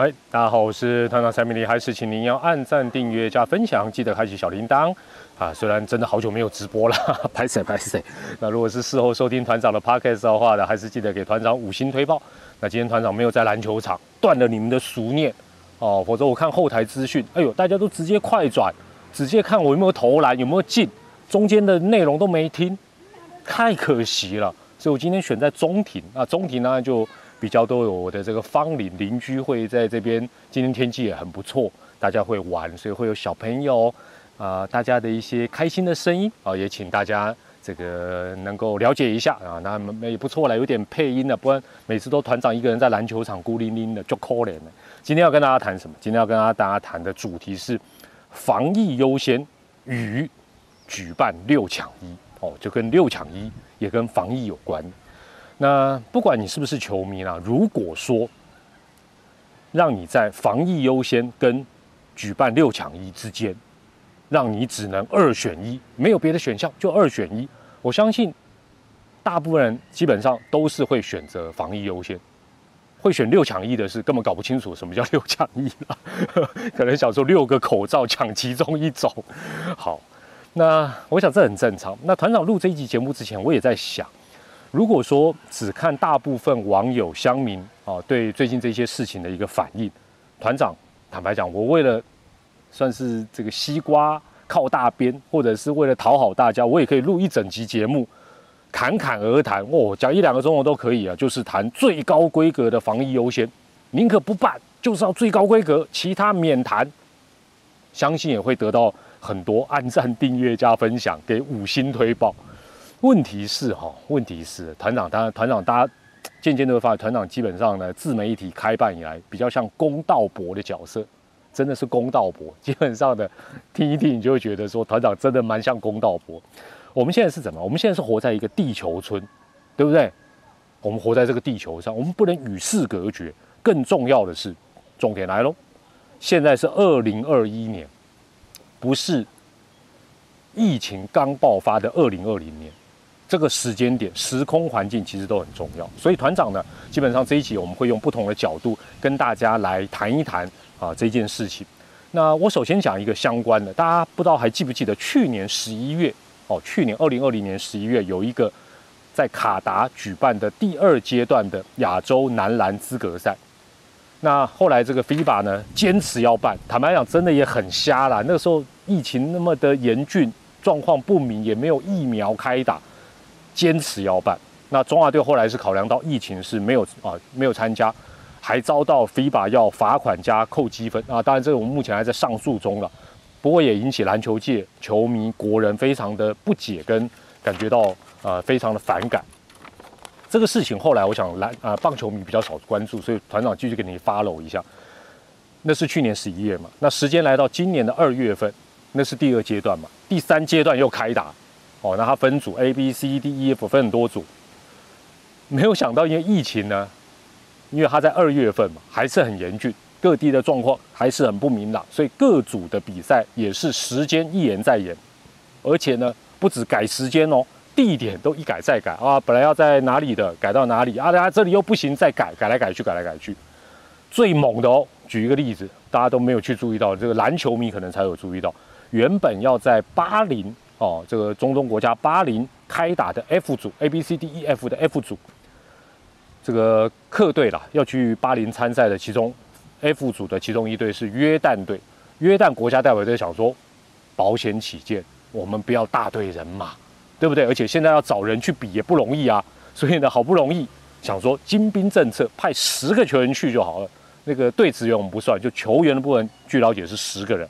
嗨，大家好，我是团长蔡明丽，还是请您要按赞、订阅、加分享，记得开启小铃铛啊！虽然真的好久没有直播了，拍谁拍谁。那如果是事后收听团长的 podcast 的话呢，还是记得给团长五星推爆。那今天团长没有在篮球场，断了你们的俗念哦，否则我看后台资讯，哎呦，大家都直接快转，直接看我有没有投篮，有没有进，中间的内容都没听，太可惜了。所以我今天选在中庭啊，中庭呢就。比较都有我的这个芳邻邻居会在这边，今天天气也很不错，大家会玩，所以会有小朋友啊，大家的一些开心的声音啊，也请大家这个能够了解一下啊，那也不错了，有点配音的，不然每次都团长一个人在篮球场孤零零的就可怜了。今天要跟大家谈什么？今天要跟大家谈的主题是防疫优先与举办六抢一哦，就跟六抢一也跟防疫有关。那不管你是不是球迷啦，如果说让你在防疫优先跟举办六抢一之间，让你只能二选一，没有别的选项，就二选一。我相信大部分人基本上都是会选择防疫优先，会选六抢一的是根本搞不清楚什么叫六抢一了，可能想说六个口罩抢其中一种。好，那我想这很正常。那团长录这一集节目之前，我也在想。如果说只看大部分网友乡民啊对最近这些事情的一个反应，团长坦白讲，我为了算是这个西瓜靠大边，或者是为了讨好大家，我也可以录一整集节目，侃侃而谈哦，讲一两个钟头都可以啊，就是谈最高规格的防疫优先，宁可不办，就是要最高规格，其他免谈，相信也会得到很多按赞、订阅加分享，给五星推爆。问题是哈，问题是团长，当然团长，大家渐渐都会发现，团长基本上呢，自媒体开办以来，比较像公道伯的角色，真的是公道伯。基本上的听一听，你就会觉得说，团长真的蛮像公道伯。我们现在是怎么？我们现在是活在一个地球村，对不对？我们活在这个地球上，我们不能与世隔绝。更重要的是，重点来喽，现在是二零二一年，不是疫情刚爆发的二零二零年。这个时间点、时空环境其实都很重要，所以团长呢，基本上这一集我们会用不同的角度跟大家来谈一谈啊这件事情。那我首先讲一个相关的，大家不知道还记不记得去年十一月哦，去年二零二零年十一月有一个在卡达举办的第二阶段的亚洲男篮资格赛。那后来这个 FIBA 呢坚持要办，坦白讲真的也很瞎啦。那个时候疫情那么的严峻，状况不明，也没有疫苗开打。坚持要办，那中华队后来是考量到疫情是没有啊没有参加，还遭到 FIBA 要罚款加扣积分啊。当然这个我们目前还在上诉中了，不过也引起篮球界球迷国人非常的不解跟感觉到呃非常的反感。这个事情后来我想篮啊棒球迷比较少关注，所以团长继续给你 follow 一下。那是去年十一月嘛，那时间来到今年的二月份，那是第二阶段嘛，第三阶段又开打。哦，那它分组 A、B、C、D、E、F 分很多组，没有想到因为疫情呢，因为它在二月份嘛，还是很严峻，各地的状况还是很不明朗，所以各组的比赛也是时间一延再延，而且呢，不止改时间哦，地点都一改再改啊，本来要在哪里的改到哪里啊，大家这里又不行，再改，改来改去，改来改去，最猛的哦，举一个例子，大家都没有去注意到，这个篮球迷可能才有注意到，原本要在巴林。哦，这个中东国家巴林开打的 F 组 A B C D E F 的 F 组，这个客队啦要去巴林参赛的其中 F 组的其中一队是约旦队。约旦国家代表队想说，保险起见，我们不要大队人马，对不对？而且现在要找人去比也不容易啊，所以呢，好不容易想说精兵政策，派十个球员去就好了。那个队职员我们不算，就球员的部分，据了解是十个人。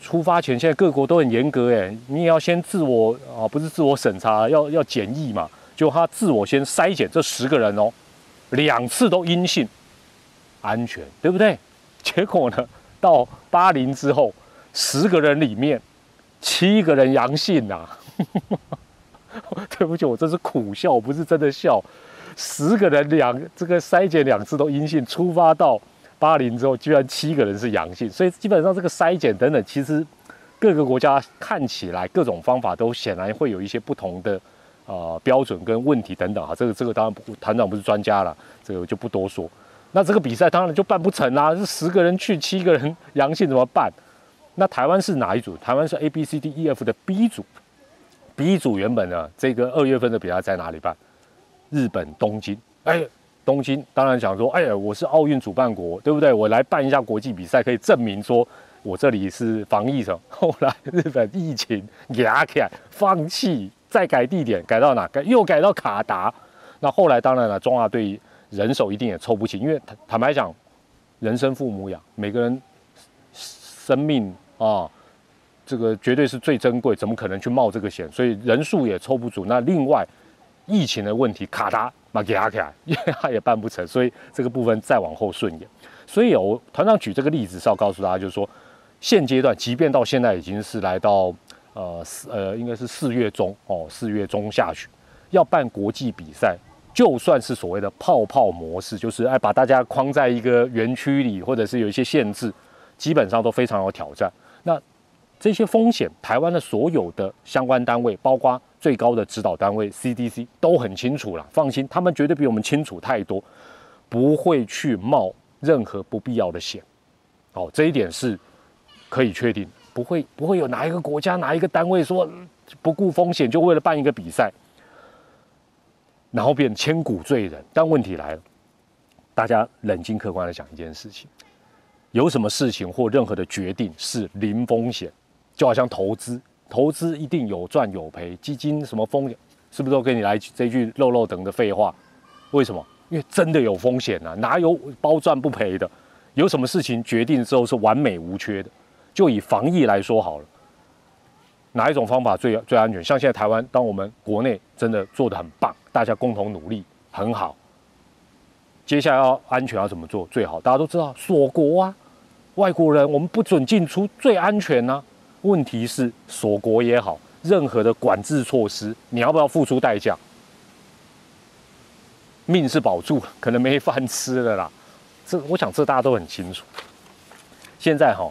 出发前，现在各国都很严格，哎，你也要先自我啊，不是自我审查，要要检疫嘛。就他自我先筛检这十个人哦，两次都阴性，安全，对不对？结果呢，到巴林之后，十个人里面七个人阳性呐。对不起，我这是苦笑，不是真的笑。十个人两这个筛检两次都阴性，出发到。巴林之后，居然七个人是阳性，所以基本上这个筛检等等，其实各个国家看起来各种方法都显然会有一些不同的呃标准跟问题等等哈。这个这个当然不，团长不是专家了，这个就不多说。那这个比赛当然就办不成啦，是十个人去，七个人阳性怎么办？那台湾是哪一组？台湾是 A B C D E F 的 B 组，B 组原本呢，这个二月份的比赛在哪里办？日本东京。哎，东京当然想说，哎呀，我是奥运主办国，对不对？我来办一下国际比赛，可以证明说我这里是防疫城。后来日本疫情压起来，放弃，再改地点，改到哪？改又改到卡达。那后来当然了，中华队。人手一定也凑不齐，因为坦坦白讲，人生父母养，每个人生命啊，这个绝对是最珍贵，怎么可能去冒这个险？所以人数也凑不足。那另外，疫情的问题，卡他马给阿卡，因为他也办不成，所以这个部分再往后顺延。所以我团长举这个例子是要告诉大家，就是说，现阶段，即便到现在已经是来到呃四呃，应该是四月中哦，四月中下旬要办国际比赛。就算是所谓的泡泡模式，就是哎把大家框在一个园区里，或者是有一些限制，基本上都非常有挑战。那这些风险，台湾的所有的相关单位，包括最高的指导单位 CDC 都很清楚了，放心，他们绝对比我们清楚太多，不会去冒任何不必要的险。哦，这一点是可以确定，不会不会有哪一个国家哪一个单位说不顾风险就为了办一个比赛。然后变千古罪人，但问题来了，大家冷静客观的讲一件事情：有什么事情或任何的决定是零风险？就好像投资，投资一定有赚有赔，基金什么风险，是不是都跟你来这句漏漏等的废话？为什么？因为真的有风险啊，哪有包赚不赔的？有什么事情决定之后是完美无缺的？就以防疫来说好了。哪一种方法最最安全？像现在台湾，当我们国内真的做得很棒，大家共同努力很好。接下来要安全要怎么做最好？大家都知道锁国啊，外国人我们不准进出最安全呢。问题是锁国也好，任何的管制措施，你要不要付出代价？命是保住，可能没饭吃了啦。这我想这大家都很清楚。现在哈，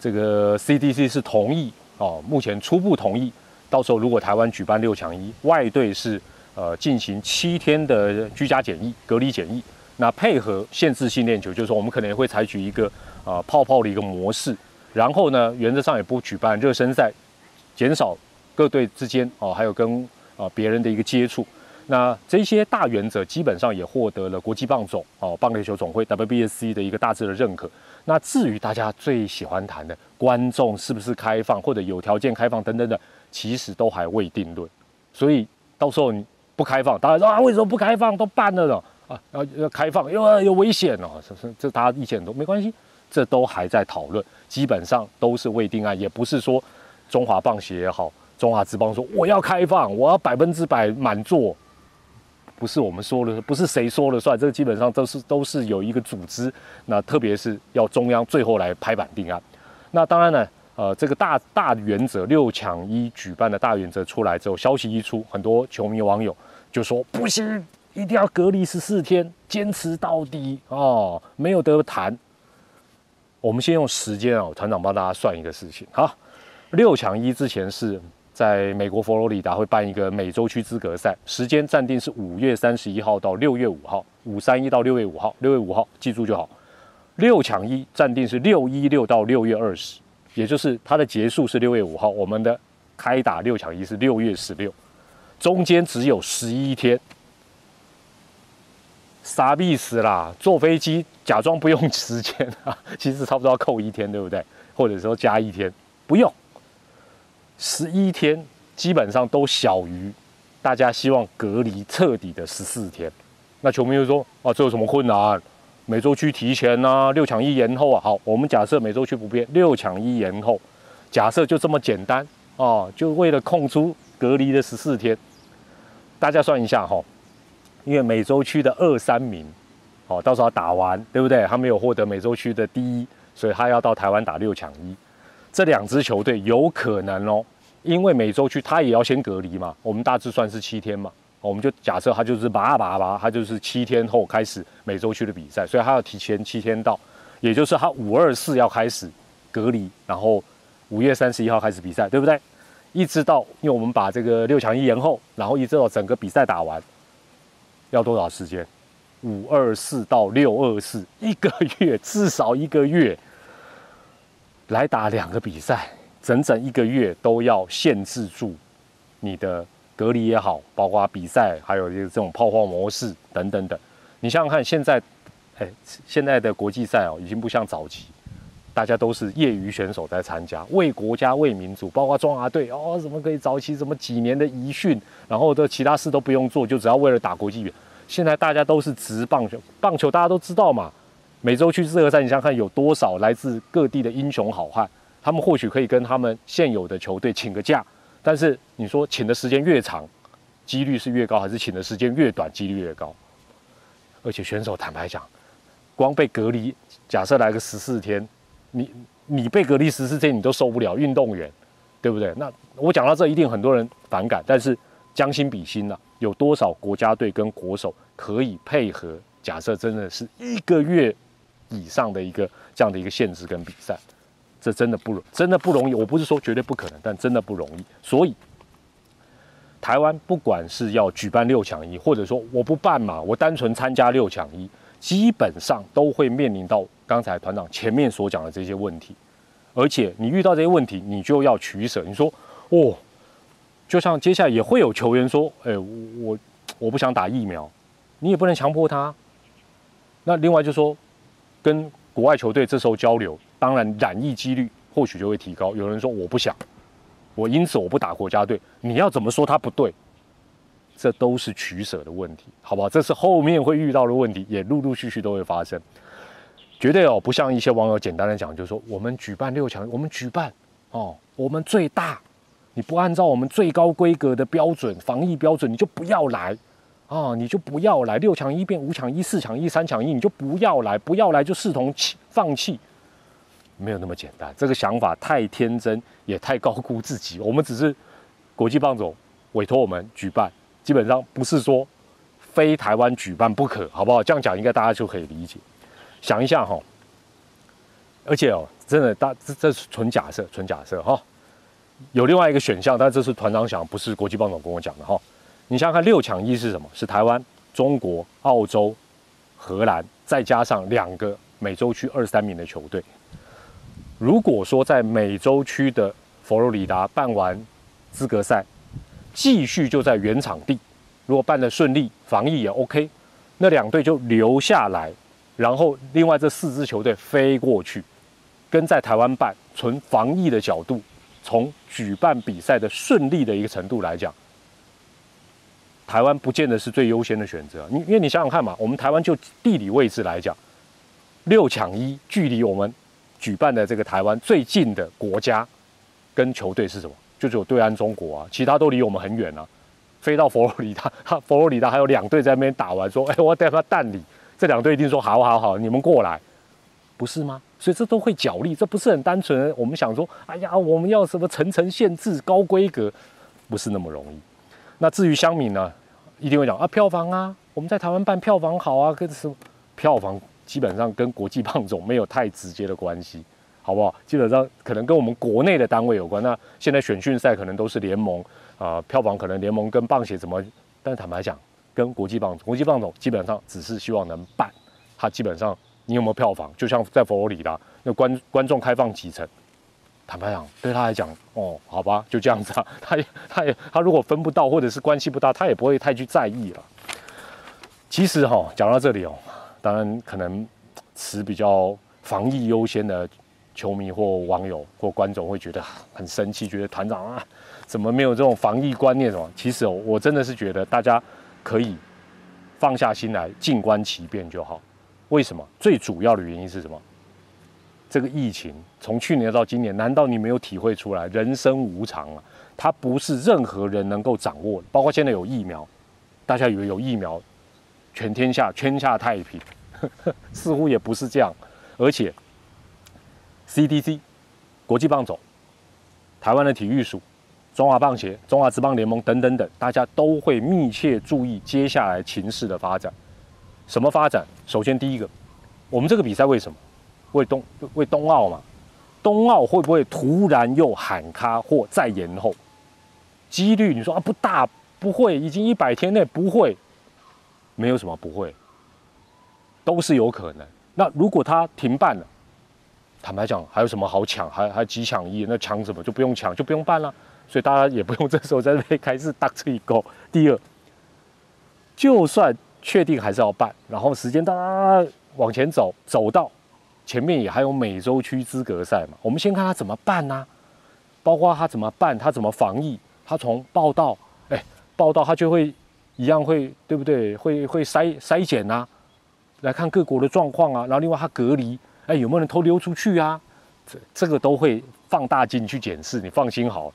这个 CDC 是同意。哦，目前初步同意，到时候如果台湾举办六强一，外队是呃进行七天的居家检疫、隔离检疫，那配合限制性练球，就是说我们可能会采取一个呃泡泡的一个模式，然后呢，原则上也不举办热身赛，减少各队之间哦，还有跟啊别人的一个接触。那这些大原则基本上也获得了国际棒总哦棒垒球总会 WBSC 的一个大致的认可。那至于大家最喜欢谈的观众是不是开放或者有条件开放等等的，其实都还未定论。所以到时候你不开放，大家说啊为什么不开放？都办了了啊，要要开放又有危险哦，是是？这大家意见都没关系，这都还在讨论，基本上都是未定案，也不是说中华棒协也好，中华职棒说我要开放，我要百分之百满座。不是我们说了，不是谁说了算，这个基本上都是都是有一个组织，那特别是要中央最后来拍板定案。那当然呢，呃，这个大大原则六抢一举办的大原则出来之后，消息一出，很多球迷网友就说不行，一定要隔离十四天，坚持到底哦，没有得谈。我们先用时间啊，团长帮大家算一个事情哈，六抢一之前是。在美国佛罗里达会办一个美洲区资格赛，时间暂定是五月三十一号到六月五号，五三一到六月五号，六月五号记住就好。六抢一暂定是六一六到六月二十，也就是它的结束是六月五号，我们的开打六抢一是六月十六，中间只有十一天，傻逼死啦！坐飞机假装不用时间啊，其实差不多要扣一天，对不对？或者说加一天，不用。十一天基本上都小于大家希望隔离彻底的十四天。那球迷就说：“啊，这有什么困难？美洲区提前啊，六强一延后啊。”好，我们假设美洲区不变，六强一延后，假设就这么简单哦，就为了空出隔离的十四天。大家算一下哈，因为美洲区的二三名，哦，到时候打完对不对？他没有获得美洲区的第一，所以他要到台湾打六强一。这两支球队有可能哦，因为美洲区他也要先隔离嘛，我们大致算是七天嘛，我们就假设他就是拔拔拔，他就是七天后开始美洲区的比赛，所以他要提前七天到，也就是他五二四要开始隔离，然后五月三十一号开始比赛，对不对？一直到因为我们把这个六强一延后，然后一直到整个比赛打完，要多少时间？五二四到六二四，一个月 至少一个月来打两个比赛，整整一个月都要限制住你的隔离也好，包括比赛，还有这种泡泡模式等等等。你想想看，现在，哎，现在的国际赛哦，已经不像早期，大家都是业余选手在参加，为国家为民族，包括中华队哦，怎么可以早期什么几年的遗训，然后的其他事都不用做，就只要为了打国际现在大家都是直棒球，棒球大家都知道嘛。每周去热赛，你想想看有多少来自各地的英雄好汉，他们或许可以跟他们现有的球队请个假，但是你说请的时间越长，几率是越高，还是请的时间越短，几率越高？而且选手坦白讲，光被隔离，假设来个十四天，你你被隔离十四天你都受不了，运动员，对不对？那我讲到这一定很多人反感，但是将心比心呐，有多少国家队跟国手可以配合？假设真的是一个月。以上的一个这样的一个限制跟比赛，这真的不容，真的不容易。我不是说绝对不可能，但真的不容易。所以，台湾不管是要举办六强一，或者说我不办嘛，我单纯参加六强一，基本上都会面临到刚才团长前面所讲的这些问题。而且你遇到这些问题，你就要取舍。你说，哦，就像接下来也会有球员说，哎，我我不想打疫苗，你也不能强迫他。那另外就说。跟国外球队这时候交流，当然染疫几率或许就会提高。有人说我不想，我因此我不打国家队。你要怎么说他不对？这都是取舍的问题，好不好？这是后面会遇到的问题，也陆陆续续都会发生。绝对哦，不像一些网友简单的讲，就是说我们举办六强，我们举办哦，我们最大，你不按照我们最高规格的标准防疫标准，你就不要来。啊，你就不要来六强一变五强一四强一三强一，你就不要来，不要来就视同弃放弃，没有那么简单。这个想法太天真，也太高估自己。我们只是国际棒总委托我们举办，基本上不是说非台湾举办不可，好不好？这样讲应该大家就可以理解。想一下哈，而且哦，真的大这这是纯假设，纯假设哈。有另外一个选项，但这是团长想，不是国际棒总跟我讲的哈。你想想看，六强一是什么？是台湾、中国、澳洲、荷兰，再加上两个美洲区二三名的球队。如果说在美洲区的佛罗里达办完资格赛，继续就在原场地，如果办得顺利，防疫也 OK，那两队就留下来，然后另外这四支球队飞过去，跟在台湾办，从防疫的角度，从举办比赛的顺利的一个程度来讲。台湾不见得是最优先的选择，你因为你想想看嘛，我们台湾就地理位置来讲，六抢一，距离我们举办的这个台湾最近的国家跟球队是什么？就只有对岸中国啊，其他都离我们很远啊。飞到佛罗里达，佛罗里达还有两队在那边打完，说：“哎，我带他蛋里。”这两队一定说：“好好好，你们过来，不是吗？”所以这都会角力，这不是很单纯。我们想说：“哎呀，我们要什么层层限制、高规格，不是那么容易。”那至于香米呢？一定会讲啊，票房啊，我们在台湾办票房好啊，跟什么票房基本上跟国际棒总没有太直接的关系，好不好？基本上可能跟我们国内的单位有关。那现在选训赛可能都是联盟啊，票房可能联盟跟棒协怎么？但坦白讲，跟国际棒国际棒总基本上只是希望能办，他基本上你有没有票房，就像在佛罗里达那观观众开放几层。坦白讲，对他来讲，哦，好吧，就这样子啊。他也，他也，他如果分不到或者是关系不大，他也不会太去在意了。其实哈，讲到这里哦，当然可能持比较防疫优先的球迷或网友或观众会觉得很生气，觉得团长啊，怎么没有这种防疫观念？什么？其实哦，我真的是觉得大家可以放下心来，静观其变就好。为什么？最主要的原因是什么？这个疫情从去年到今年，难道你没有体会出来？人生无常啊，它不是任何人能够掌握的。包括现在有疫苗，大家以为有疫苗，全天下天下太平，似乎也不是这样。而且，CDC、国际棒总、台湾的体育署、中华棒协、中华职棒联盟等等等，大家都会密切注意接下来情势的发展。什么发展？首先第一个，我们这个比赛为什么？为冬为冬奥嘛，冬奥会不会突然又喊卡或再延后？几率你说啊不大，不会，已经一百天内不会，没有什么不会。都是有可能。那如果他停办了，坦白讲，还有什么好抢？还还几抢一？那抢什么就不用抢，就不用办了。所以大家也不用这时候在那边开始打这一勾。第二，就算确定还是要办，然后时间哒往前走，走到前面也还有美洲区资格赛嘛。我们先看他怎么办呢？包括他怎么办，他怎么防疫，他从报道，哎，报道他就会一样会对不对？会会筛筛检呐，来看各国的状况啊。然后另外他隔离，哎，有没有人偷溜出去啊？这这个都会放大镜去检视，你放心好。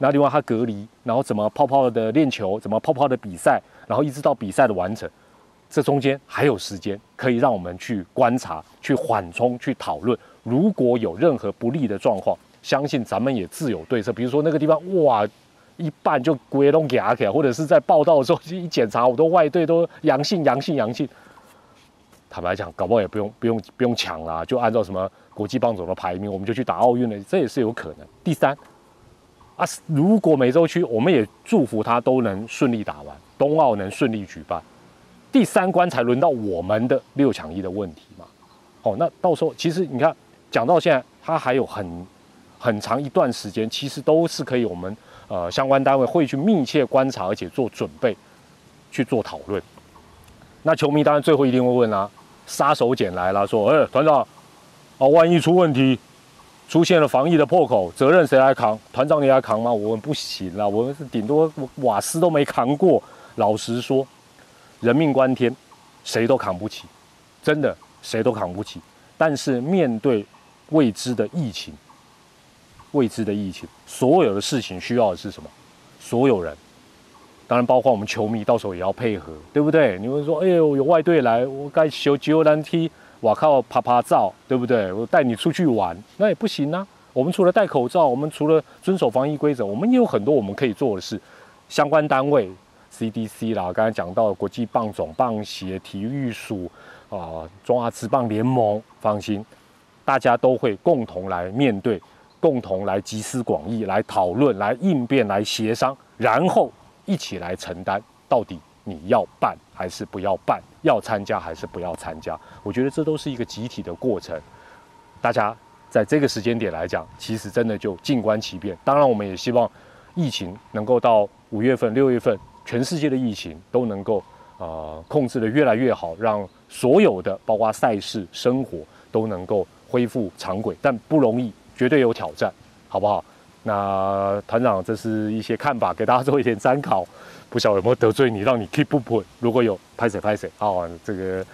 那另外他隔离，然后怎么泡泡的练球，怎么泡泡的比赛，然后一直到比赛的完成，这中间还有时间可以让我们去观察、去缓冲、去讨论。如果有任何不利的状况，相信咱们也自有对策。比如说那个地方，哇，一半就鬼龙牙起来，或者是在报道的时候一检查，我的外队都阳性、阳性、阳性。坦白讲，搞不好也不用、不用、不用抢啦，就按照什么国际棒总的排名，我们就去打奥运了，这也是有可能。第三。啊，如果美洲区，我们也祝福他都能顺利打完，冬奥能顺利举办，第三关才轮到我们的六强一的问题嘛。哦，那到时候其实你看，讲到现在，他还有很很长一段时间，其实都是可以我们呃相关单位会去密切观察，而且做准备去做讨论。那球迷当然最后一定会问啊，杀手锏来了，说，哎，团长，啊，万一出问题？出现了防疫的破口，责任谁来扛？团长你来扛吗？我们不行了，我们是顶多瓦斯都没扛过。老实说，人命关天，谁都扛不起，真的谁都扛不起。但是面对未知的疫情，未知的疫情，所有的事情需要的是什么？所有人，当然包括我们球迷，到时候也要配合，对不对？你会说，哎呦，有外队来，我该修吉欧兰踢。我靠，拍拍照，对不对？我带你出去玩，那也不行啊。我们除了戴口罩，我们除了遵守防疫规则，我们也有很多我们可以做的事。相关单位，CDC 啦，刚才讲到国际棒总、棒协、体育署啊，中华职棒联盟，放心，大家都会共同来面对，共同来集思广益，来讨论，来应变，来协商，然后一起来承担到底。你要办还是不要办？要参加还是不要参加？我觉得这都是一个集体的过程。大家在这个时间点来讲，其实真的就静观其变。当然，我们也希望疫情能够到五月份、六月份，全世界的疫情都能够呃控制的越来越好，让所有的包括赛事、生活都能够恢复常轨。但不容易，绝对有挑战，好不好？那团长，这是一些看法，给大家做一点参考。不晓得有没有得罪你，让你 keep 不 put？如果有，拍谁拍谁啊？这个，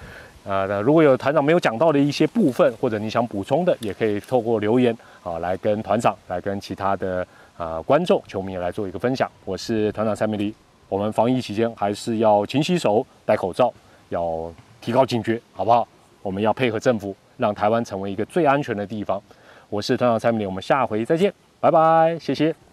呃，那如果有团长没有讲到的一些部分，或者你想补充的，也可以透过留言啊，来跟团长，来跟其他的啊观众、球迷来做一个分享。我是团长蔡明黎，我们防疫期间还是要勤洗手、戴口罩，要提高警觉，好不好？我们要配合政府，让台湾成为一个最安全的地方。我是团长蔡明黎，我们下回再见，拜拜，谢谢。